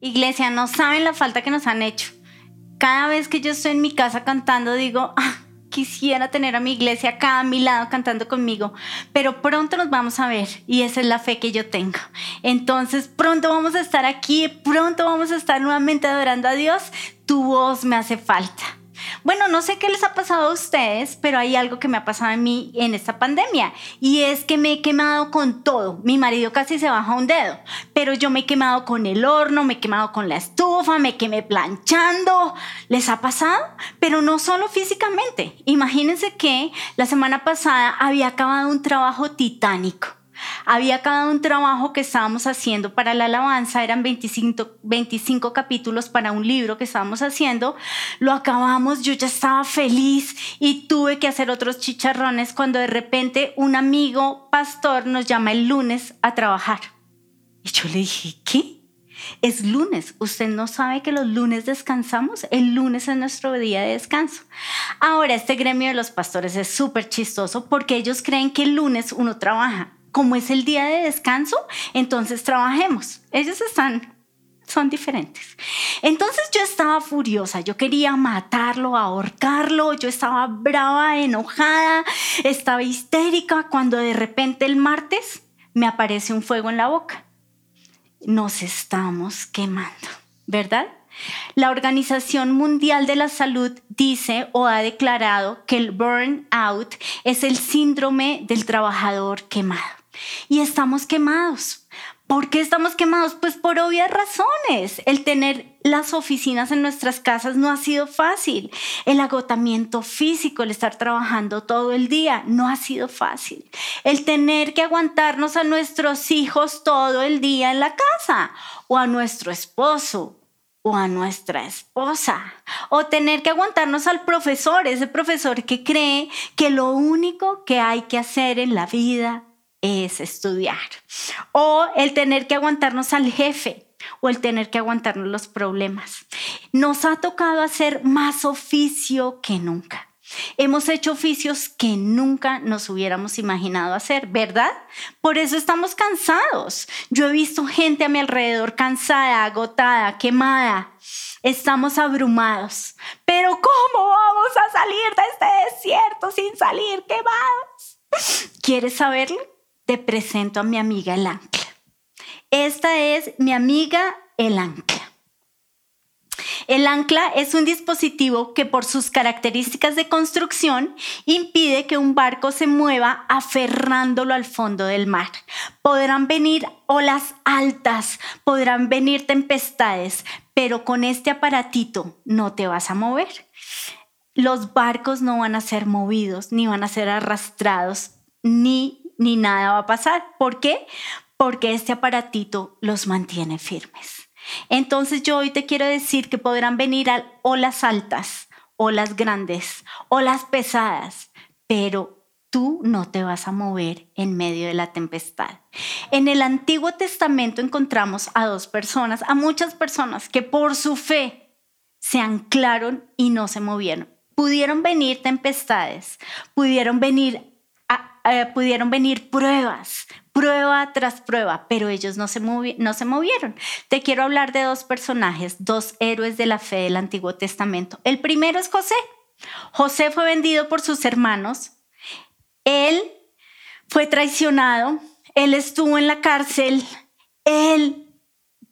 Iglesia, no saben la falta que nos han hecho. Cada vez que yo estoy en mi casa cantando, digo, ah, quisiera tener a mi iglesia acá a mi lado cantando conmigo, pero pronto nos vamos a ver y esa es la fe que yo tengo. Entonces, pronto vamos a estar aquí, pronto vamos a estar nuevamente adorando a Dios. Tu voz me hace falta. Bueno, no sé qué les ha pasado a ustedes, pero hay algo que me ha pasado a mí en esta pandemia y es que me he quemado con todo. Mi marido casi se baja un dedo, pero yo me he quemado con el horno, me he quemado con la estufa, me quemé planchando. ¿Les ha pasado? Pero no solo físicamente. Imagínense que la semana pasada había acabado un trabajo titánico había cada un trabajo que estábamos haciendo para la alabanza, eran 25, 25 capítulos para un libro que estábamos haciendo. Lo acabamos, yo ya estaba feliz y tuve que hacer otros chicharrones cuando de repente un amigo pastor nos llama el lunes a trabajar. Y yo le dije, ¿qué? Es lunes. ¿Usted no sabe que los lunes descansamos? El lunes es nuestro día de descanso. Ahora, este gremio de los pastores es súper chistoso porque ellos creen que el lunes uno trabaja como es el día de descanso, entonces trabajemos. Ellos son diferentes. Entonces yo estaba furiosa, yo quería matarlo, ahorcarlo, yo estaba brava, enojada, estaba histérica cuando de repente el martes me aparece un fuego en la boca. Nos estamos quemando, ¿verdad? La Organización Mundial de la Salud dice o ha declarado que el burnout es el síndrome del trabajador quemado y estamos quemados. ¿Por qué estamos quemados? Pues por obvias razones. El tener las oficinas en nuestras casas no ha sido fácil. El agotamiento físico, el estar trabajando todo el día, no ha sido fácil. El tener que aguantarnos a nuestros hijos todo el día en la casa o a nuestro esposo o a nuestra esposa, o tener que aguantarnos al profesor, ese profesor que cree que lo único que hay que hacer en la vida es estudiar. O el tener que aguantarnos al jefe o el tener que aguantarnos los problemas. Nos ha tocado hacer más oficio que nunca. Hemos hecho oficios que nunca nos hubiéramos imaginado hacer, ¿verdad? Por eso estamos cansados. Yo he visto gente a mi alrededor cansada, agotada, quemada. Estamos abrumados. Pero ¿cómo vamos a salir de este desierto sin salir quemados? ¿Quieres saberlo? Te presento a mi amiga el ancla. Esta es mi amiga el ancla. El ancla es un dispositivo que por sus características de construcción impide que un barco se mueva aferrándolo al fondo del mar. Podrán venir olas altas, podrán venir tempestades, pero con este aparatito no te vas a mover. Los barcos no van a ser movidos, ni van a ser arrastrados, ni ni nada va a pasar. ¿Por qué? Porque este aparatito los mantiene firmes. Entonces yo hoy te quiero decir que podrán venir olas altas, olas grandes, olas pesadas, pero tú no te vas a mover en medio de la tempestad. En el Antiguo Testamento encontramos a dos personas, a muchas personas que por su fe se anclaron y no se movieron. Pudieron venir tempestades, pudieron venir eh, pudieron venir pruebas, prueba tras prueba, pero ellos no se, no se movieron. Te quiero hablar de dos personajes, dos héroes de la fe del Antiguo Testamento. El primero es José. José fue vendido por sus hermanos. Él fue traicionado. Él estuvo en la cárcel. Él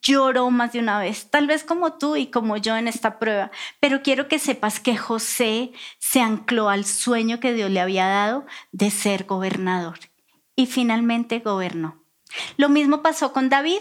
lloró más de una vez, tal vez como tú y como yo en esta prueba, pero quiero que sepas que José se ancló al sueño que Dios le había dado de ser gobernador y finalmente gobernó. Lo mismo pasó con David.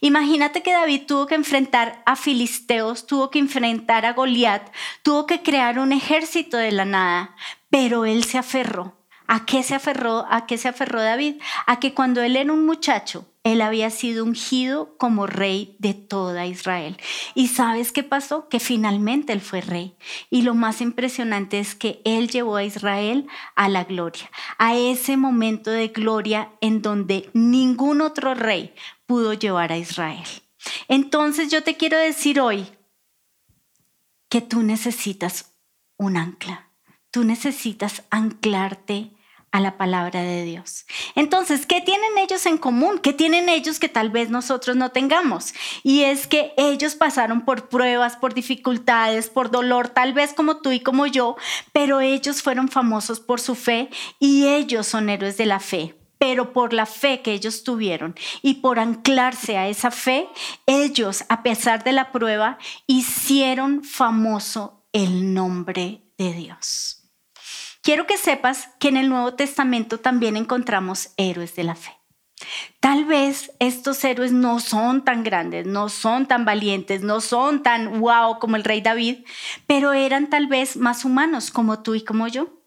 Imagínate que David tuvo que enfrentar a filisteos, tuvo que enfrentar a Goliat, tuvo que crear un ejército de la nada, pero él se aferró. ¿A qué se aferró? ¿A qué se aferró David? A que cuando él era un muchacho, él había sido ungido como rey de toda Israel. ¿Y sabes qué pasó? Que finalmente él fue rey. Y lo más impresionante es que él llevó a Israel a la gloria, a ese momento de gloria en donde ningún otro rey pudo llevar a Israel. Entonces yo te quiero decir hoy que tú necesitas un ancla. Tú necesitas anclarte a la palabra de Dios. Entonces, ¿qué tienen ellos en común? ¿Qué tienen ellos que tal vez nosotros no tengamos? Y es que ellos pasaron por pruebas, por dificultades, por dolor, tal vez como tú y como yo, pero ellos fueron famosos por su fe y ellos son héroes de la fe. Pero por la fe que ellos tuvieron y por anclarse a esa fe, ellos, a pesar de la prueba, hicieron famoso el nombre de Dios. Quiero que sepas que en el Nuevo Testamento también encontramos héroes de la fe. Tal vez estos héroes no son tan grandes, no son tan valientes, no son tan wow como el rey David, pero eran tal vez más humanos como tú y como yo,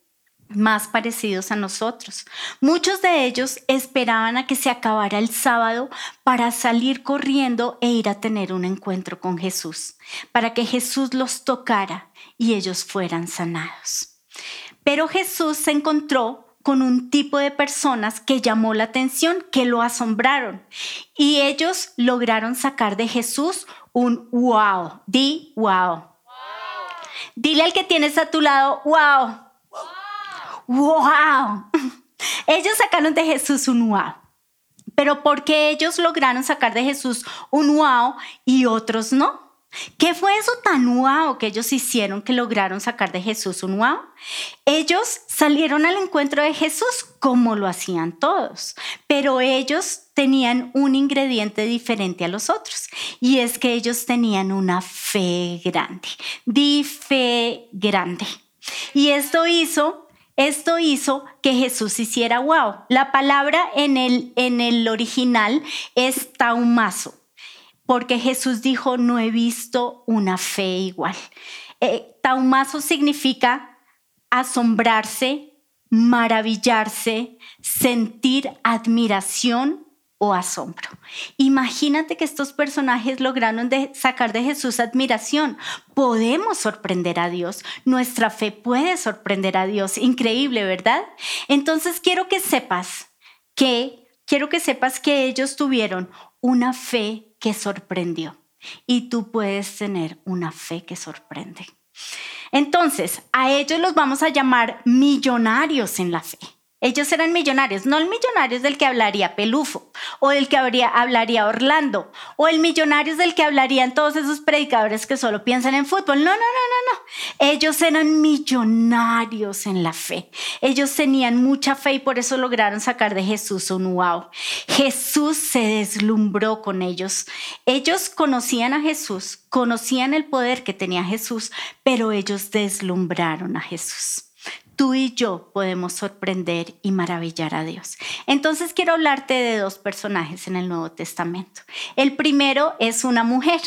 más parecidos a nosotros. Muchos de ellos esperaban a que se acabara el sábado para salir corriendo e ir a tener un encuentro con Jesús, para que Jesús los tocara y ellos fueran sanados. Pero Jesús se encontró con un tipo de personas que llamó la atención, que lo asombraron. Y ellos lograron sacar de Jesús un wow. Di wow. Dile al que tienes a tu lado, wow. Wow. Ellos sacaron de Jesús un wow. Pero ¿por qué ellos lograron sacar de Jesús un wow y otros no? ¿Qué fue eso tan wow que ellos hicieron que lograron sacar de Jesús un wow? Ellos salieron al encuentro de Jesús como lo hacían todos, pero ellos tenían un ingrediente diferente a los otros y es que ellos tenían una fe grande, di fe grande. Y esto hizo esto hizo que Jesús hiciera wow. La palabra en el, en el original es taumazo porque Jesús dijo, no he visto una fe igual. Eh, taumazo significa asombrarse, maravillarse, sentir admiración o asombro. Imagínate que estos personajes lograron sacar de Jesús admiración. Podemos sorprender a Dios. Nuestra fe puede sorprender a Dios. Increíble, ¿verdad? Entonces quiero que sepas que quiero que sepas que ellos tuvieron una fe que sorprendió. Y tú puedes tener una fe que sorprende. Entonces, a ellos los vamos a llamar millonarios en la fe. Ellos eran millonarios, no el millonario del que hablaría Pelufo, o del que hablaría Orlando, o el millonario del que hablarían todos esos predicadores que solo piensan en fútbol. No, no, no, no, no. Ellos eran millonarios en la fe. Ellos tenían mucha fe y por eso lograron sacar de Jesús un wow. Jesús se deslumbró con ellos. Ellos conocían a Jesús, conocían el poder que tenía Jesús, pero ellos deslumbraron a Jesús tú y yo podemos sorprender y maravillar a Dios. Entonces quiero hablarte de dos personajes en el Nuevo Testamento. El primero es una mujer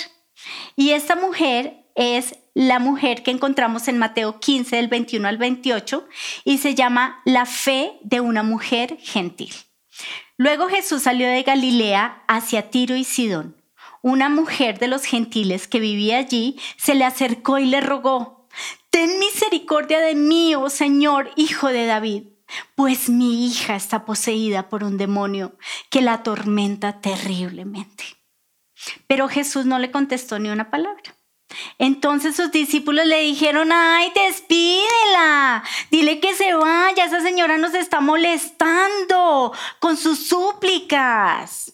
y esta mujer es la mujer que encontramos en Mateo 15 del 21 al 28 y se llama la fe de una mujer gentil. Luego Jesús salió de Galilea hacia Tiro y Sidón. Una mujer de los gentiles que vivía allí se le acercó y le rogó, Ten misericordia de mí, oh Señor, hijo de David, pues mi hija está poseída por un demonio que la atormenta terriblemente. Pero Jesús no le contestó ni una palabra. Entonces sus discípulos le dijeron, ay, despídela, dile que se vaya, esa señora nos está molestando con sus súplicas.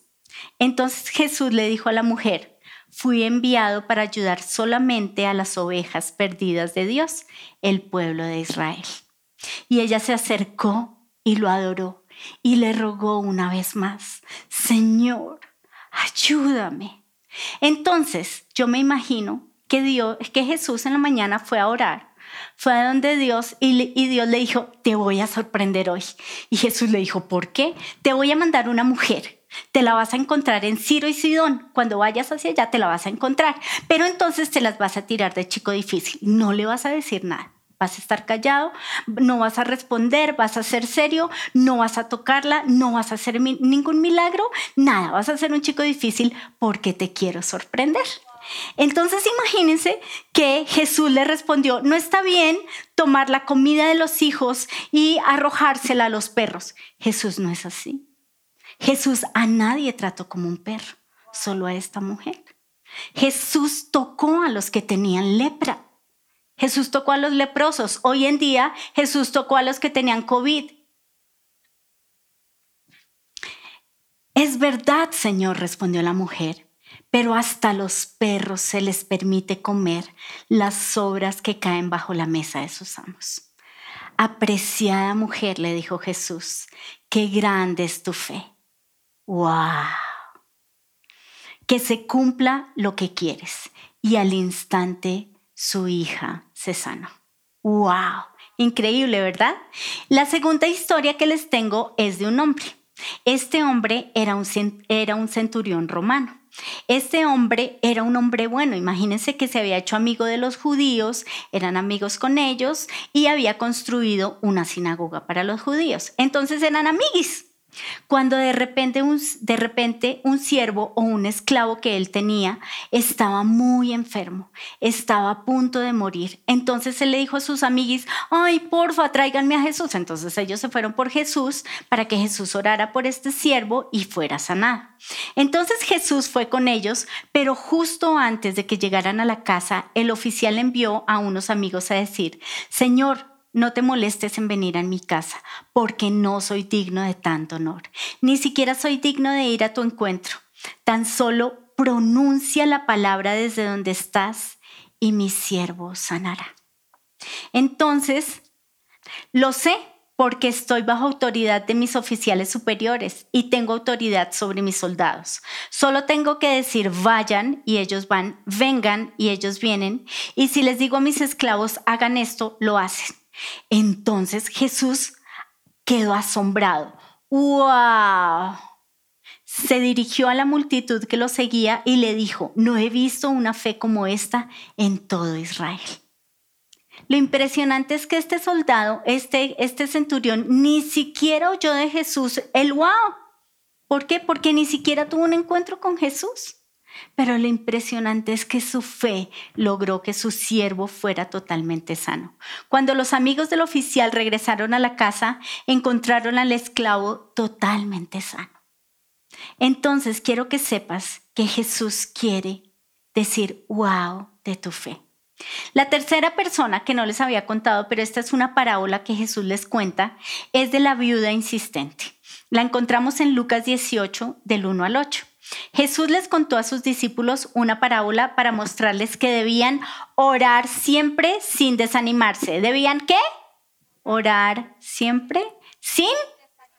Entonces Jesús le dijo a la mujer, fui enviado para ayudar solamente a las ovejas perdidas de Dios, el pueblo de Israel. Y ella se acercó y lo adoró y le rogó una vez más, Señor, ayúdame. Entonces yo me imagino que, Dios, que Jesús en la mañana fue a orar, fue a donde Dios y, y Dios le dijo, te voy a sorprender hoy. Y Jesús le dijo, ¿por qué? Te voy a mandar una mujer te la vas a encontrar en Ciro y Sidón. Cuando vayas hacia allá te la vas a encontrar. Pero entonces te las vas a tirar de chico difícil. No le vas a decir nada. Vas a estar callado, no vas a responder, vas a ser serio, no vas a tocarla, no vas a hacer ningún milagro, nada. Vas a ser un chico difícil porque te quiero sorprender. Entonces imagínense que Jesús le respondió, no está bien tomar la comida de los hijos y arrojársela a los perros. Jesús no es así. Jesús a nadie trató como un perro, solo a esta mujer. Jesús tocó a los que tenían lepra. Jesús tocó a los leprosos. Hoy en día Jesús tocó a los que tenían COVID. Es verdad, Señor, respondió la mujer, pero hasta los perros se les permite comer las sobras que caen bajo la mesa de sus amos. Apreciada mujer, le dijo Jesús, qué grande es tu fe ¡Wow! Que se cumpla lo que quieres. Y al instante su hija se sanó. ¡Wow! Increíble, ¿verdad? La segunda historia que les tengo es de un hombre. Este hombre era un, era un centurión romano. Este hombre era un hombre bueno, imagínense que se había hecho amigo de los judíos, eran amigos con ellos y había construido una sinagoga para los judíos. Entonces eran amiguis. Cuando de repente, un, de repente un siervo o un esclavo que él tenía estaba muy enfermo, estaba a punto de morir. Entonces él le dijo a sus amiguis, ay, porfa, tráiganme a Jesús. Entonces ellos se fueron por Jesús para que Jesús orara por este siervo y fuera sanado. Entonces Jesús fue con ellos, pero justo antes de que llegaran a la casa, el oficial envió a unos amigos a decir, Señor, no te molestes en venir a mi casa, porque no soy digno de tanto honor. Ni siquiera soy digno de ir a tu encuentro. Tan solo pronuncia la palabra desde donde estás y mi siervo sanará. Entonces, lo sé porque estoy bajo autoridad de mis oficiales superiores y tengo autoridad sobre mis soldados. Solo tengo que decir vayan y ellos van, vengan y ellos vienen. Y si les digo a mis esclavos hagan esto, lo hacen. Entonces Jesús quedó asombrado. ¡Wow! Se dirigió a la multitud que lo seguía y le dijo, no he visto una fe como esta en todo Israel. Lo impresionante es que este soldado, este, este centurión, ni siquiera oyó de Jesús el wow. ¿Por qué? Porque ni siquiera tuvo un encuentro con Jesús. Pero lo impresionante es que su fe logró que su siervo fuera totalmente sano. Cuando los amigos del oficial regresaron a la casa, encontraron al esclavo totalmente sano. Entonces quiero que sepas que Jesús quiere decir wow de tu fe. La tercera persona que no les había contado, pero esta es una parábola que Jesús les cuenta, es de la viuda insistente. La encontramos en Lucas 18, del 1 al 8. Jesús les contó a sus discípulos una parábola para mostrarles que debían orar siempre sin desanimarse. ¿Debían qué? Orar siempre sin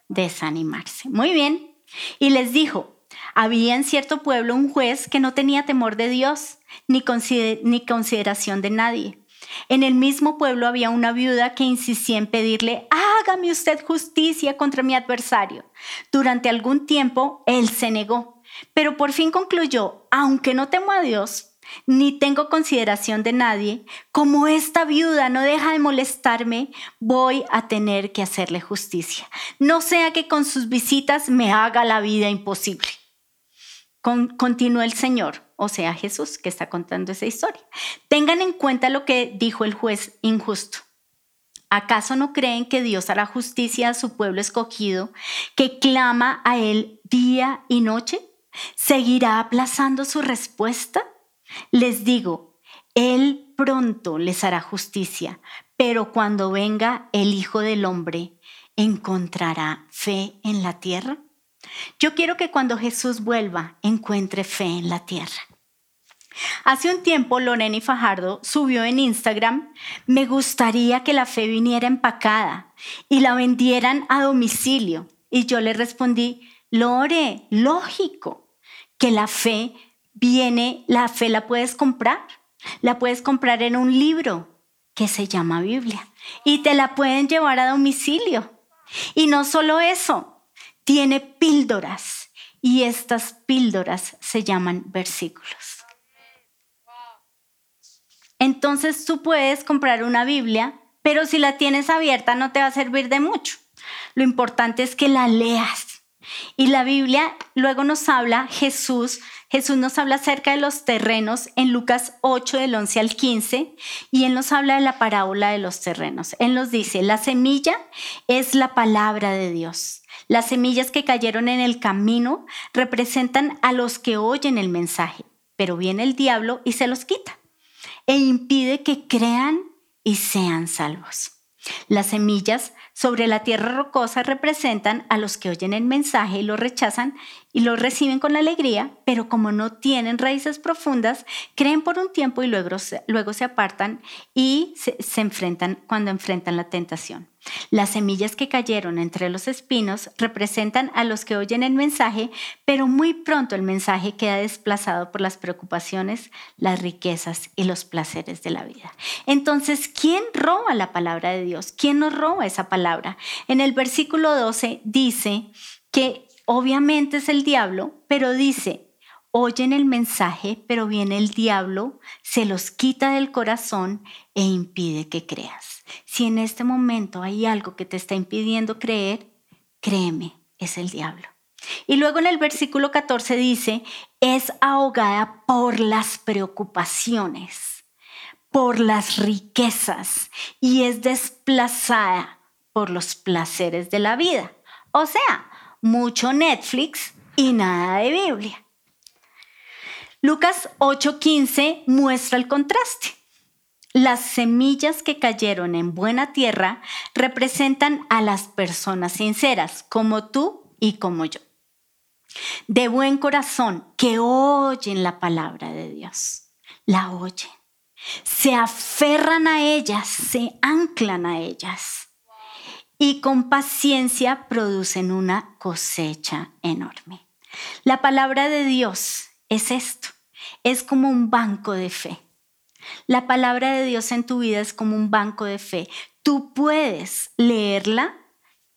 desanimarse. Muy bien. Y les dijo, había en cierto pueblo un juez que no tenía temor de Dios ni, consideración de nadie. En el mismo pueblo había una viuda que insistía en pedirle, hágame usted justicia contra mi adversario. Durante algún tiempo él se negó pero por fin concluyó, aunque no temo a Dios, ni tengo consideración de nadie, como esta viuda no deja de molestarme, voy a tener que hacerle justicia. No sea que con sus visitas me haga la vida imposible. continuó el Señor, o sea Jesús, que está contando esa historia. Tengan en cuenta lo que dijo el juez injusto. ¿Acaso no creen que Dios hará justicia a su pueblo escogido, que clama a Él día y noche? ¿Seguirá aplazando su respuesta? Les digo, Él pronto les hará justicia, pero cuando venga el Hijo del Hombre, ¿encontrará fe en la tierra? Yo quiero que cuando Jesús vuelva, encuentre fe en la tierra. Hace un tiempo Lorena Fajardo subió en Instagram, me gustaría que la fe viniera empacada y la vendieran a domicilio. Y yo le respondí, Lore, lógico, que la fe viene, la fe la puedes comprar, la puedes comprar en un libro que se llama Biblia y te la pueden llevar a domicilio. Y no solo eso, tiene píldoras y estas píldoras se llaman versículos. Entonces tú puedes comprar una Biblia, pero si la tienes abierta no te va a servir de mucho. Lo importante es que la leas y la Biblia luego nos habla, Jesús, Jesús nos habla acerca de los terrenos en Lucas 8 del 11 al 15 y Él nos habla de la parábola de los terrenos. Él nos dice, la semilla es la palabra de Dios. Las semillas que cayeron en el camino representan a los que oyen el mensaje, pero viene el diablo y se los quita e impide que crean y sean salvos. Las semillas sobre la tierra rocosa representan a los que oyen el mensaje y lo rechazan y lo reciben con alegría, pero como no tienen raíces profundas, creen por un tiempo y luego se, luego se apartan y se enfrentan cuando enfrentan la tentación. Las semillas que cayeron entre los espinos representan a los que oyen el mensaje, pero muy pronto el mensaje queda desplazado por las preocupaciones, las riquezas y los placeres de la vida. Entonces, ¿quién roba la palabra de Dios? ¿Quién nos roba esa palabra? En el versículo 12 dice que obviamente es el diablo, pero dice, oyen el mensaje, pero viene el diablo, se los quita del corazón e impide que creas. Si en este momento hay algo que te está impidiendo creer, créeme, es el diablo. Y luego en el versículo 14 dice, es ahogada por las preocupaciones, por las riquezas y es desplazada por los placeres de la vida. O sea, mucho Netflix y nada de Biblia. Lucas 8:15 muestra el contraste. Las semillas que cayeron en buena tierra representan a las personas sinceras, como tú y como yo. De buen corazón, que oyen la palabra de Dios. La oyen. Se aferran a ellas, se anclan a ellas. Y con paciencia producen una cosecha enorme. La palabra de Dios es esto es como un banco de fe. La palabra de Dios en tu vida es como un banco de fe. Tú puedes leerla,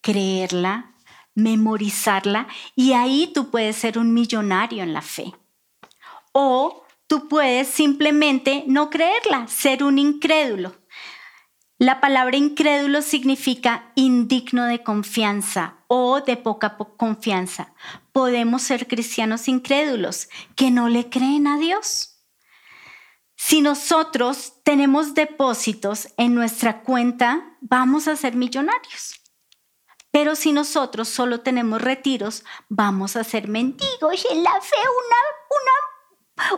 creerla, memorizarla y ahí tú puedes ser un millonario en la fe. O tú puedes simplemente no creerla, ser un incrédulo. La palabra incrédulo significa indigno de confianza o de poca confianza. Podemos ser cristianos incrédulos que no le creen a Dios. Si nosotros tenemos depósitos en nuestra cuenta, vamos a ser millonarios. Pero si nosotros solo tenemos retiros, vamos a ser mendigos en la fe, una, una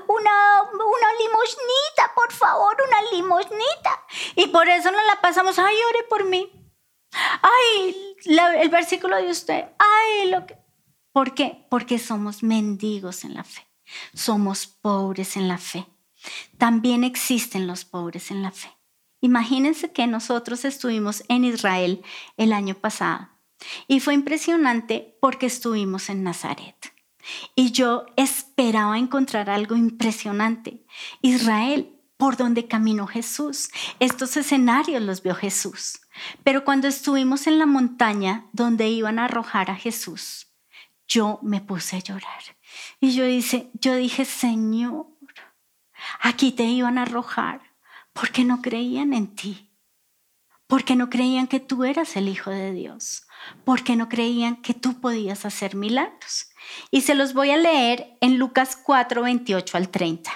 una, una limosnita, por favor, una limosnita. Y por eso nos la pasamos, ay, ore por mí. Ay, el versículo de usted, ay, lo que... ¿Por qué? Porque somos mendigos en la fe, somos pobres en la fe. También existen los pobres en la fe. Imagínense que nosotros estuvimos en Israel el año pasado y fue impresionante porque estuvimos en Nazaret. Y yo esperaba encontrar algo impresionante. Israel, por donde caminó Jesús. Estos escenarios los vio Jesús. Pero cuando estuvimos en la montaña donde iban a arrojar a Jesús, yo me puse a llorar. Y yo, dice, yo dije, Señor, aquí te iban a arrojar porque no creían en ti. Porque no creían que tú eras el Hijo de Dios. Porque no creían que tú podías hacer milagros. Y se los voy a leer en Lucas 4, 28 al 30.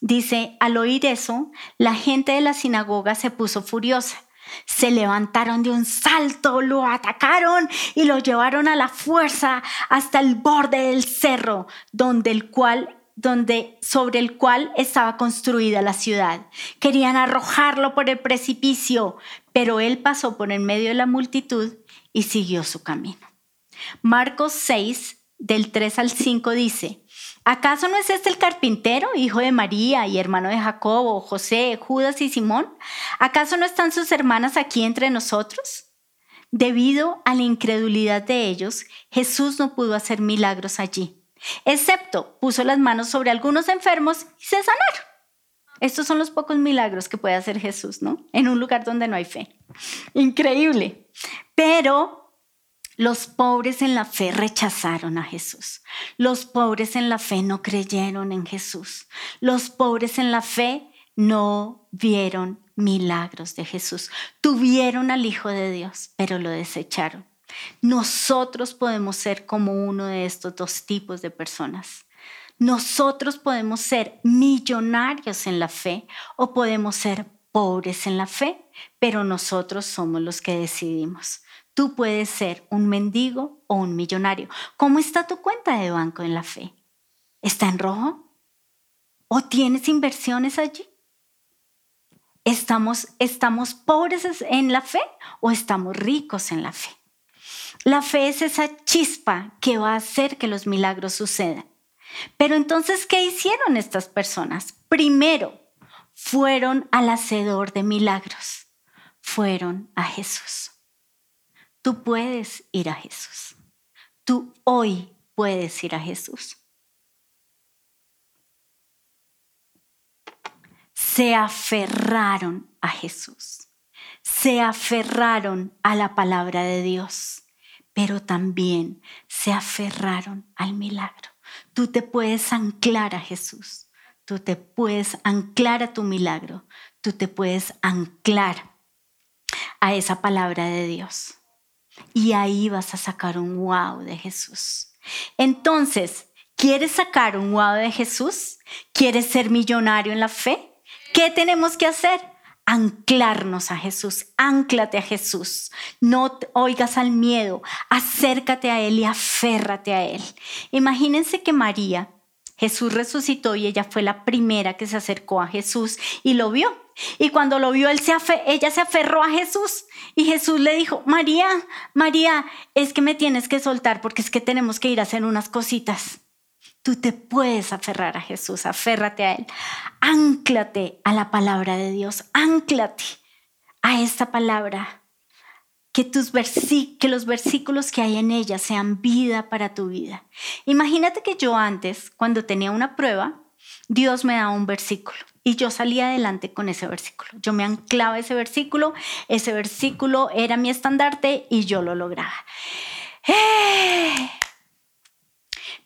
Dice, al oír eso, la gente de la sinagoga se puso furiosa. Se levantaron de un salto, lo atacaron y lo llevaron a la fuerza hasta el borde del cerro, donde el cual donde sobre el cual estaba construida la ciudad. Querían arrojarlo por el precipicio, pero él pasó por en medio de la multitud y siguió su camino. Marcos 6 del 3 al 5 dice, ¿acaso no es este el carpintero, hijo de María y hermano de Jacobo, José, Judas y Simón? ¿Acaso no están sus hermanas aquí entre nosotros? Debido a la incredulidad de ellos, Jesús no pudo hacer milagros allí, excepto puso las manos sobre algunos enfermos y se sanaron. Estos son los pocos milagros que puede hacer Jesús, ¿no? En un lugar donde no hay fe. Increíble. Pero los pobres en la fe rechazaron a Jesús. Los pobres en la fe no creyeron en Jesús. Los pobres en la fe no vieron milagros de Jesús. Tuvieron al Hijo de Dios, pero lo desecharon. Nosotros podemos ser como uno de estos dos tipos de personas. Nosotros podemos ser millonarios en la fe o podemos ser pobres en la fe, pero nosotros somos los que decidimos. Tú puedes ser un mendigo o un millonario. ¿Cómo está tu cuenta de banco en la fe? ¿Está en rojo? ¿O tienes inversiones allí? ¿Estamos, ¿Estamos pobres en la fe o estamos ricos en la fe? La fe es esa chispa que va a hacer que los milagros sucedan. Pero entonces, ¿qué hicieron estas personas? Primero, fueron al hacedor de milagros. Fueron a Jesús. Tú puedes ir a Jesús. Tú hoy puedes ir a Jesús. Se aferraron a Jesús. Se aferraron a la palabra de Dios, pero también se aferraron al milagro. Tú te puedes anclar a Jesús. Tú te puedes anclar a tu milagro. Tú te puedes anclar a esa palabra de Dios. Y ahí vas a sacar un wow de Jesús. Entonces, ¿quieres sacar un wow de Jesús? ¿Quieres ser millonario en la fe? ¿Qué tenemos que hacer? anclarnos a Jesús, anclate a Jesús, no oigas al miedo, acércate a Él y aférrate a Él. Imagínense que María, Jesús resucitó y ella fue la primera que se acercó a Jesús y lo vio. Y cuando lo vio, ella se aferró a Jesús y Jesús le dijo, María, María, es que me tienes que soltar porque es que tenemos que ir a hacer unas cositas. Tú te puedes aferrar a Jesús, aférrate a Él. Ánclate a la palabra de Dios, ánclate a esta palabra. Que, tus que los versículos que hay en ella sean vida para tu vida. Imagínate que yo antes, cuando tenía una prueba, Dios me daba un versículo y yo salía adelante con ese versículo. Yo me anclaba ese versículo, ese versículo era mi estandarte y yo lo lograba. ¡Eh!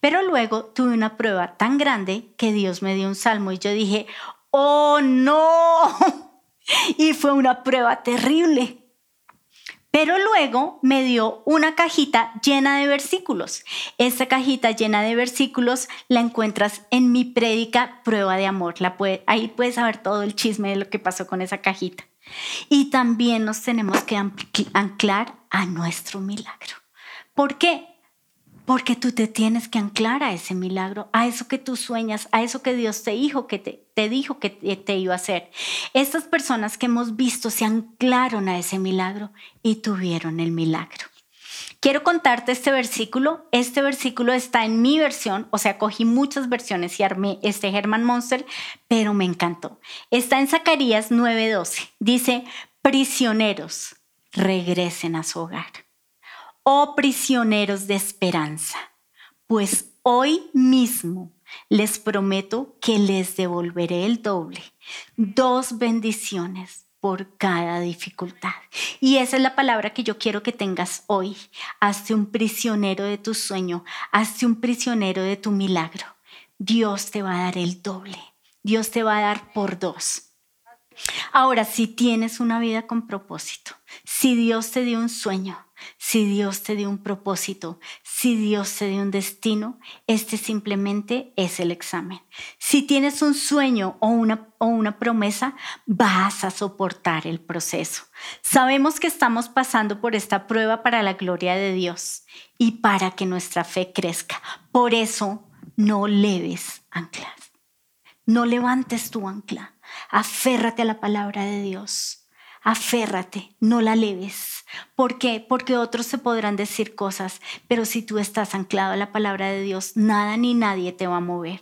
Pero luego tuve una prueba tan grande que Dios me dio un salmo y yo dije, oh no. Y fue una prueba terrible. Pero luego me dio una cajita llena de versículos. Esa cajita llena de versículos la encuentras en mi prédica Prueba de Amor. La ahí puedes saber todo el chisme de lo que pasó con esa cajita. Y también nos tenemos que anclar a nuestro milagro. ¿Por qué? Porque tú te tienes que anclar a ese milagro, a eso que tú sueñas, a eso que Dios te dijo que te, te dijo que te, iba a hacer. Estas personas que hemos visto se anclaron a ese milagro y tuvieron el milagro. Quiero contarte este versículo. Este versículo está en mi versión, o sea, cogí muchas versiones y armé este Herman Monster, pero me encantó. Está en Zacarías 9:12. Dice, prisioneros, regresen a su hogar oh prisioneros de esperanza, pues hoy mismo les prometo que les devolveré el doble, dos bendiciones por cada dificultad. Y esa es la palabra que yo quiero que tengas hoy. Hazte un prisionero de tu sueño, hazte un prisionero de tu milagro. Dios te va a dar el doble, Dios te va a dar por dos. Ahora, si tienes una vida con propósito, si Dios te dio un sueño, si Dios te dio un propósito, si Dios te dio un destino, este simplemente es el examen. Si tienes un sueño o una, o una promesa, vas a soportar el proceso. Sabemos que estamos pasando por esta prueba para la gloria de Dios y para que nuestra fe crezca. Por eso, no leves anclas. No levantes tu ancla. Aférrate a la palabra de Dios aférrate, no la leves. ¿Por qué? Porque otros se podrán decir cosas, pero si tú estás anclado a la palabra de Dios, nada ni nadie te va a mover.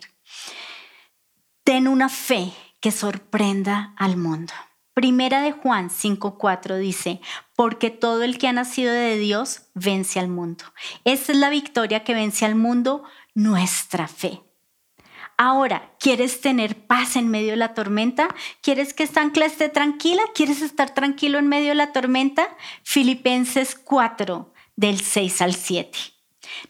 Ten una fe que sorprenda al mundo. Primera de Juan 5:4 dice, porque todo el que ha nacido de Dios vence al mundo. Esa es la victoria que vence al mundo, nuestra fe. Ahora, ¿quieres tener paz en medio de la tormenta? ¿Quieres que esta ancla esté tranquila? ¿Quieres estar tranquilo en medio de la tormenta? Filipenses 4, del 6 al 7.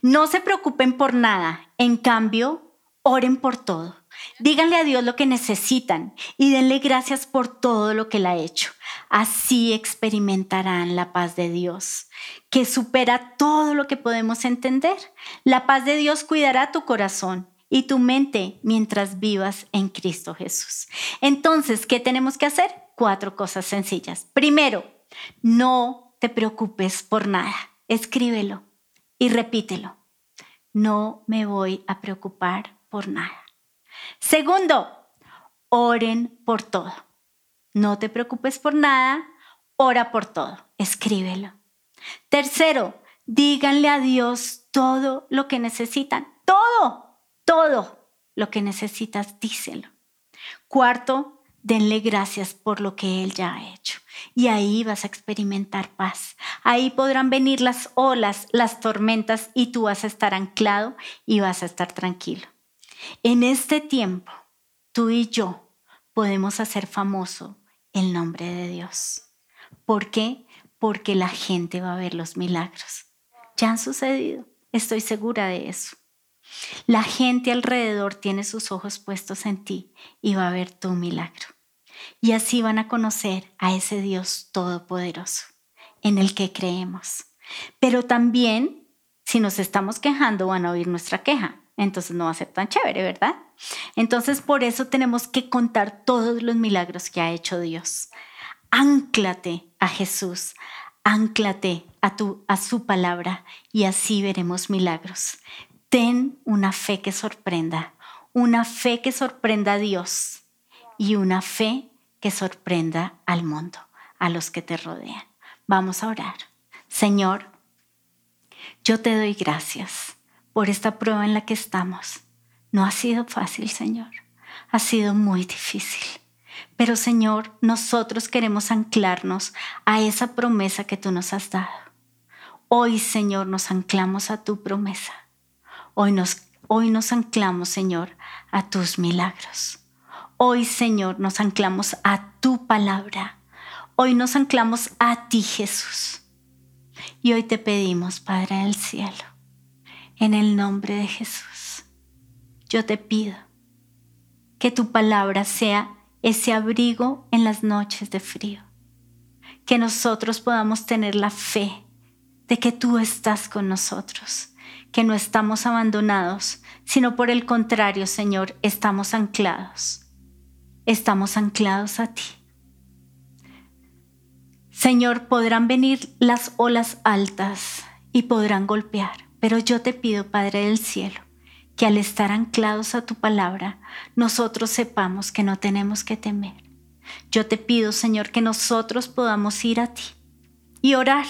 No se preocupen por nada, en cambio, oren por todo. Díganle a Dios lo que necesitan y denle gracias por todo lo que Él ha hecho. Así experimentarán la paz de Dios, que supera todo lo que podemos entender. La paz de Dios cuidará tu corazón y tu mente mientras vivas en Cristo Jesús. Entonces, ¿qué tenemos que hacer? Cuatro cosas sencillas. Primero, no te preocupes por nada. Escríbelo y repítelo. No me voy a preocupar por nada. Segundo, oren por todo. no te preocupes por nada, ora por todo, escríbelo. Tercero, díganle a Dios todo lo que necesitan, todo, todo lo que necesitas, díselo. Cuarto, denle gracias por lo que Él ya ha hecho. Y ahí vas a experimentar paz. Ahí podrán venir las olas, las tormentas y tú vas a estar anclado y vas a estar tranquilo. En este tiempo, tú y yo podemos hacer famoso el nombre de Dios. ¿Por qué? Porque la gente va a ver los milagros. Ya han sucedido, estoy segura de eso. La gente alrededor tiene sus ojos puestos en ti y va a ver tu milagro. Y así van a conocer a ese Dios todopoderoso en el que creemos. Pero también, si nos estamos quejando, van a oír nuestra queja. Entonces no va a ser tan chévere, ¿verdad? Entonces por eso tenemos que contar todos los milagros que ha hecho Dios. Ánclate a Jesús, ánclate a, tu, a su palabra y así veremos milagros. Ten una fe que sorprenda, una fe que sorprenda a Dios y una fe que sorprenda al mundo, a los que te rodean. Vamos a orar. Señor, yo te doy gracias por esta prueba en la que estamos. No ha sido fácil, Señor. Ha sido muy difícil. Pero, Señor, nosotros queremos anclarnos a esa promesa que tú nos has dado. Hoy, Señor, nos anclamos a tu promesa. Hoy nos, hoy nos anclamos, Señor, a tus milagros. Hoy, Señor, nos anclamos a tu palabra. Hoy nos anclamos a ti, Jesús. Y hoy te pedimos, Padre del cielo, en el nombre de Jesús, yo te pido que tu palabra sea ese abrigo en las noches de frío. Que nosotros podamos tener la fe de que tú estás con nosotros, que no estamos abandonados, sino por el contrario, Señor, estamos anclados estamos anclados a ti. Señor, podrán venir las olas altas y podrán golpear, pero yo te pido, Padre del cielo, que al estar anclados a tu palabra, nosotros sepamos que no tenemos que temer. Yo te pido, Señor, que nosotros podamos ir a ti y orar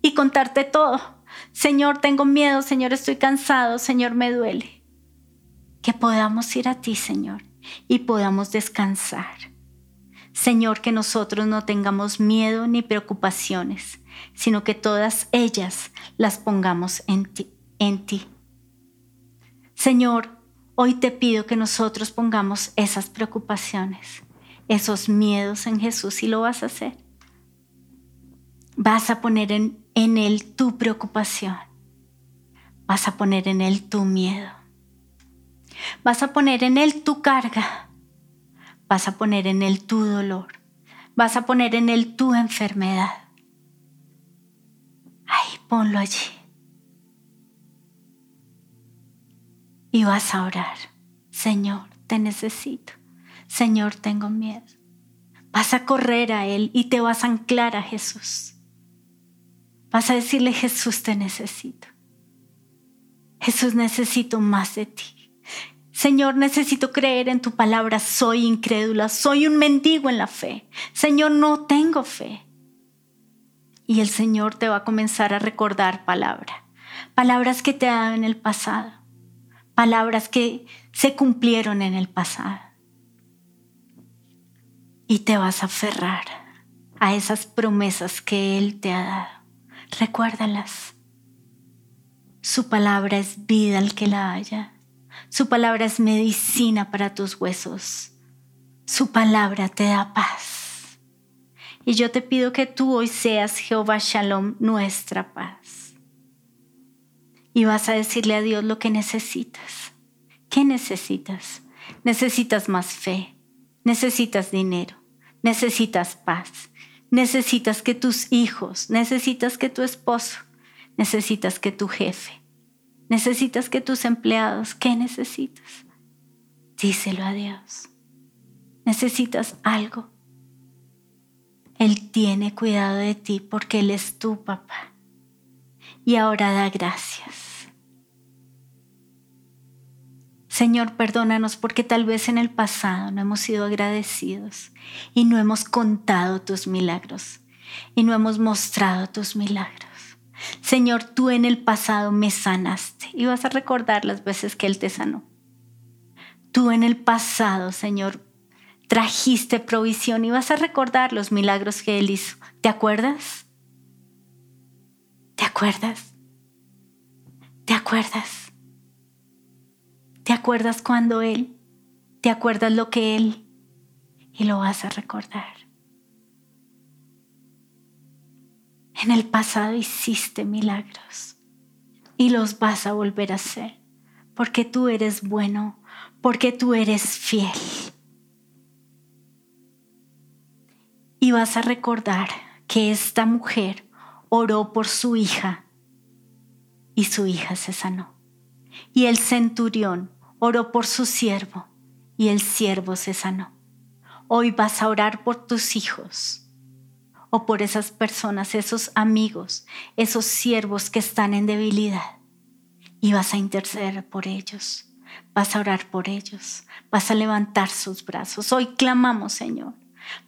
y contarte todo. Señor, tengo miedo, Señor, estoy cansado, Señor, me duele. Que podamos ir a ti, Señor, y podamos descansar. Señor, que nosotros no tengamos miedo ni preocupaciones, sino que todas ellas las pongamos en ti. En ti. Señor, hoy te pido que nosotros pongamos esas preocupaciones, esos miedos en Jesús y lo vas a hacer. Vas a poner en, en Él tu preocupación. Vas a poner en Él tu miedo. Vas a poner en Él tu carga. Vas a poner en Él tu dolor. Vas a poner en Él tu enfermedad. Ay, ponlo allí. Y vas a orar. Señor, te necesito. Señor, tengo miedo. Vas a correr a Él y te vas a anclar a Jesús. Vas a decirle, Jesús, te necesito. Jesús, necesito más de ti. Señor, necesito creer en tu palabra. Soy incrédula, soy un mendigo en la fe. Señor, no tengo fe. Y el Señor te va a comenzar a recordar palabra. Palabras que te ha dado en el pasado. Palabras que se cumplieron en el pasado. Y te vas a aferrar a esas promesas que Él te ha dado. Recuérdalas. Su palabra es vida al que la haya su palabra es medicina para tus huesos. Su palabra te da paz. Y yo te pido que tú hoy seas Jehová Shalom, nuestra paz. Y vas a decirle a Dios lo que necesitas. ¿Qué necesitas? Necesitas más fe, necesitas dinero, necesitas paz, necesitas que tus hijos, necesitas que tu esposo, necesitas que tu jefe, Necesitas que tus empleados, ¿qué necesitas? Díselo a Dios. Necesitas algo. Él tiene cuidado de ti porque Él es tu papá. Y ahora da gracias. Señor, perdónanos porque tal vez en el pasado no hemos sido agradecidos y no hemos contado tus milagros y no hemos mostrado tus milagros. Señor, tú en el pasado me sanaste y vas a recordar las veces que Él te sanó. Tú en el pasado, Señor, trajiste provisión y vas a recordar los milagros que Él hizo. ¿Te acuerdas? ¿Te acuerdas? ¿Te acuerdas? ¿Te acuerdas cuando Él? ¿Te acuerdas lo que Él? Y lo vas a recordar. En el pasado hiciste milagros y los vas a volver a hacer porque tú eres bueno, porque tú eres fiel. Y vas a recordar que esta mujer oró por su hija y su hija se sanó. Y el centurión oró por su siervo y el siervo se sanó. Hoy vas a orar por tus hijos o por esas personas, esos amigos, esos siervos que están en debilidad. Y vas a interceder por ellos, vas a orar por ellos, vas a levantar sus brazos. Hoy clamamos, Señor,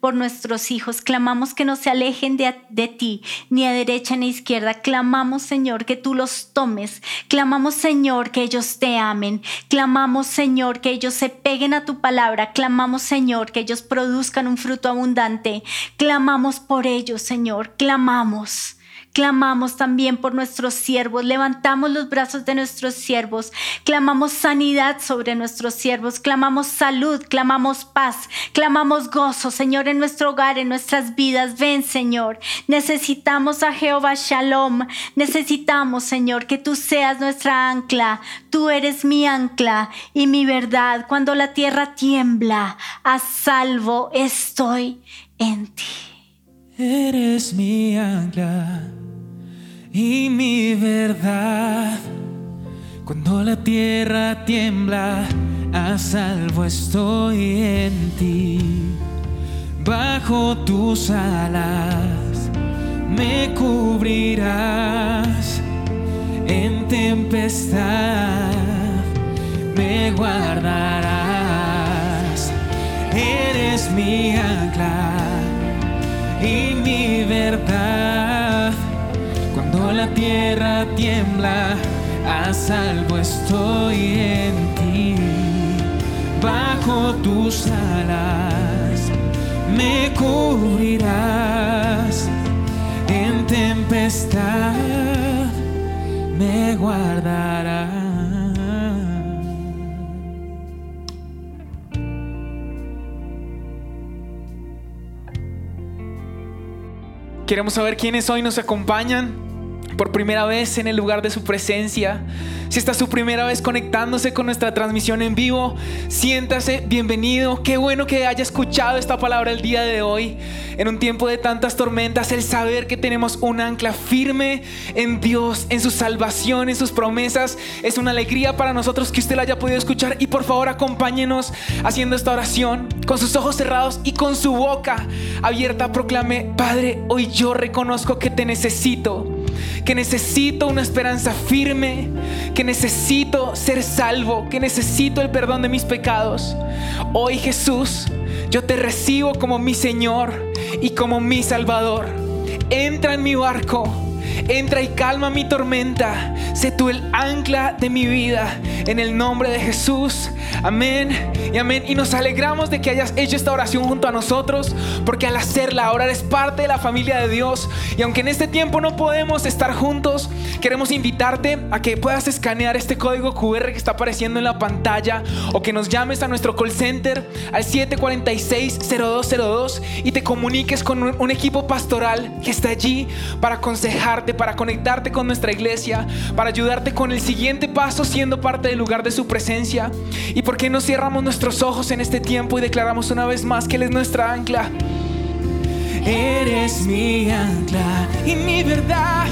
por nuestros hijos. Clamamos que no se alejen de, de, ti, ni a derecha ni a izquierda. Clamamos, Señor, que tú los tomes. Clamamos, Señor, que ellos te amen. Clamamos, Señor, que ellos se peguen a tu palabra. Clamamos, Señor, que ellos produzcan un fruto abundante. Clamamos por ellos, Señor. Clamamos. Clamamos también por nuestros siervos, levantamos los brazos de nuestros siervos, clamamos sanidad sobre nuestros siervos, clamamos salud, clamamos paz, clamamos gozo, Señor, en nuestro hogar, en nuestras vidas. Ven, Señor, necesitamos a Jehová Shalom, necesitamos, Señor, que tú seas nuestra ancla, tú eres mi ancla y mi verdad. Cuando la tierra tiembla, a salvo estoy en ti. Eres mi ancla y mi verdad. Cuando la tierra tiembla, a salvo estoy en ti. Bajo tus alas me cubrirás en tempestad, me guardarás. Eres mi ancla y mi verdad la tierra tiembla, a salvo estoy en ti. Bajo tus alas me cubrirás, en tempestad me guardarás. Queremos saber quiénes hoy nos acompañan por primera vez en el lugar de su presencia, si esta es su primera vez conectándose con nuestra transmisión en vivo, siéntase bienvenido. Qué bueno que haya escuchado esta palabra el día de hoy. En un tiempo de tantas tormentas, el saber que tenemos un ancla firme en Dios, en su salvación, en sus promesas, es una alegría para nosotros que usted la haya podido escuchar. Y por favor, acompáñenos haciendo esta oración con sus ojos cerrados y con su boca abierta. Proclame, Padre, hoy yo reconozco que te necesito que necesito una esperanza firme, que necesito ser salvo, que necesito el perdón de mis pecados. Hoy Jesús, yo te recibo como mi Señor y como mi Salvador. Entra en mi barco Entra y calma mi tormenta. Sé tú el ancla de mi vida. En el nombre de Jesús. Amén y amén. Y nos alegramos de que hayas hecho esta oración junto a nosotros. Porque al hacerla ahora eres parte de la familia de Dios. Y aunque en este tiempo no podemos estar juntos, queremos invitarte a que puedas escanear este código QR que está apareciendo en la pantalla. O que nos llames a nuestro call center al 746-0202 y te comuniques con un equipo pastoral que está allí para aconsejarte para conectarte con nuestra iglesia, para ayudarte con el siguiente paso siendo parte del lugar de su presencia. ¿Y por qué no cerramos nuestros ojos en este tiempo y declaramos una vez más que Él es nuestra ancla? Eres mi ancla y mi verdad.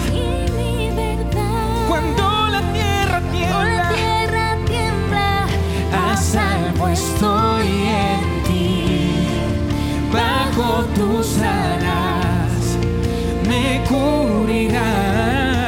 Cuando la tierra tiembla, tierra tiembla a salvo estoy en ti. Bajo tus alas 삶의 고리가